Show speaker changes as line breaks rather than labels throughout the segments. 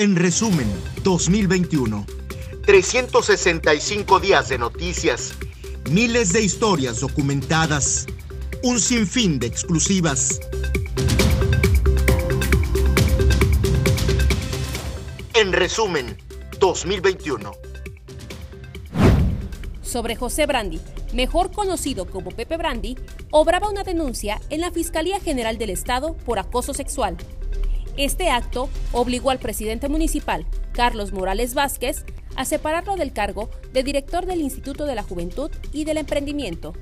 En resumen, 2021. 365 días de noticias, miles de historias documentadas, un sinfín de exclusivas. En resumen, 2021.
Sobre José Brandi, mejor conocido como Pepe Brandi, obraba una denuncia en la Fiscalía General del Estado por acoso sexual. Este acto obligó al presidente municipal, Carlos Morales Vázquez, a separarlo del cargo de director del Instituto de la Juventud y del Emprendimiento.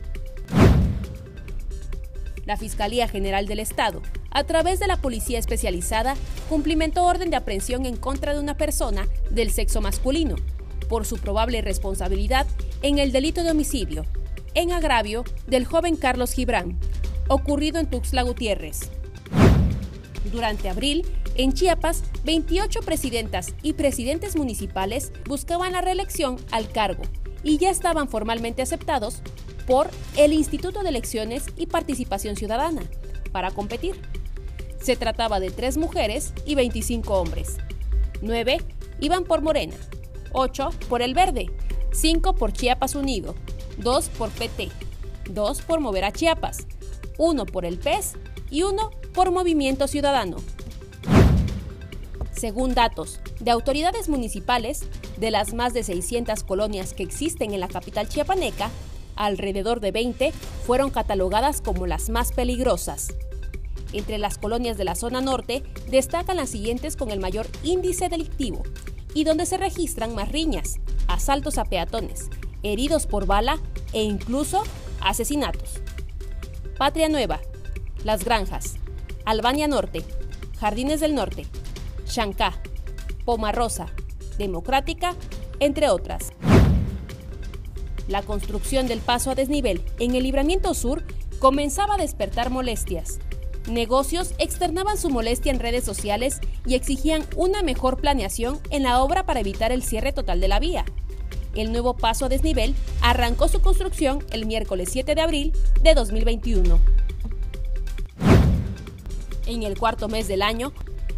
La Fiscalía General del Estado, a través de la Policía Especializada, cumplimentó orden de aprehensión en contra de una persona del sexo masculino por su probable responsabilidad en el delito de homicidio, en agravio del joven Carlos Gibran, ocurrido en Tuxtla Gutiérrez. Durante abril, en Chiapas, 28 presidentas y presidentes municipales buscaban la reelección al cargo y ya estaban formalmente aceptados por el Instituto de Elecciones y Participación Ciudadana para competir. Se trataba de tres mujeres y 25 hombres. Nueve iban por Morena, ocho por El Verde, cinco por Chiapas Unido, dos por PT, dos por Mover a Chiapas, uno por el PES y uno por Movimiento Ciudadano. Según datos de autoridades municipales, de las más de 600 colonias que existen en la capital chiapaneca, alrededor de 20 fueron catalogadas como las más peligrosas. Entre las colonias de la zona norte destacan las siguientes con el mayor índice delictivo y donde se registran más riñas, asaltos a peatones, heridos por bala e incluso asesinatos. Patria Nueva, Las Granjas, Albania Norte, Jardines del Norte, Chancá, Pomarosa, Democrática, entre otras. La construcción del paso a desnivel en el libramiento sur comenzaba a despertar molestias. Negocios externaban su molestia en redes sociales y exigían una mejor planeación en la obra para evitar el cierre total de la vía. El nuevo paso a desnivel arrancó su construcción el miércoles 7 de abril de 2021. En el cuarto mes del año,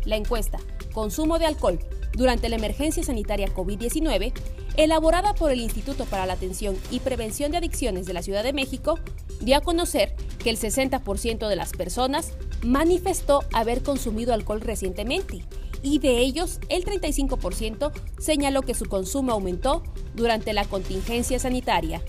la encuesta Consumo de alcohol durante la emergencia sanitaria COVID-19, elaborada por el Instituto para la Atención y Prevención de Adicciones de la Ciudad de México, dio a conocer que el 60% de las personas manifestó haber consumido alcohol recientemente y de ellos el 35% señaló que su consumo aumentó durante la contingencia sanitaria.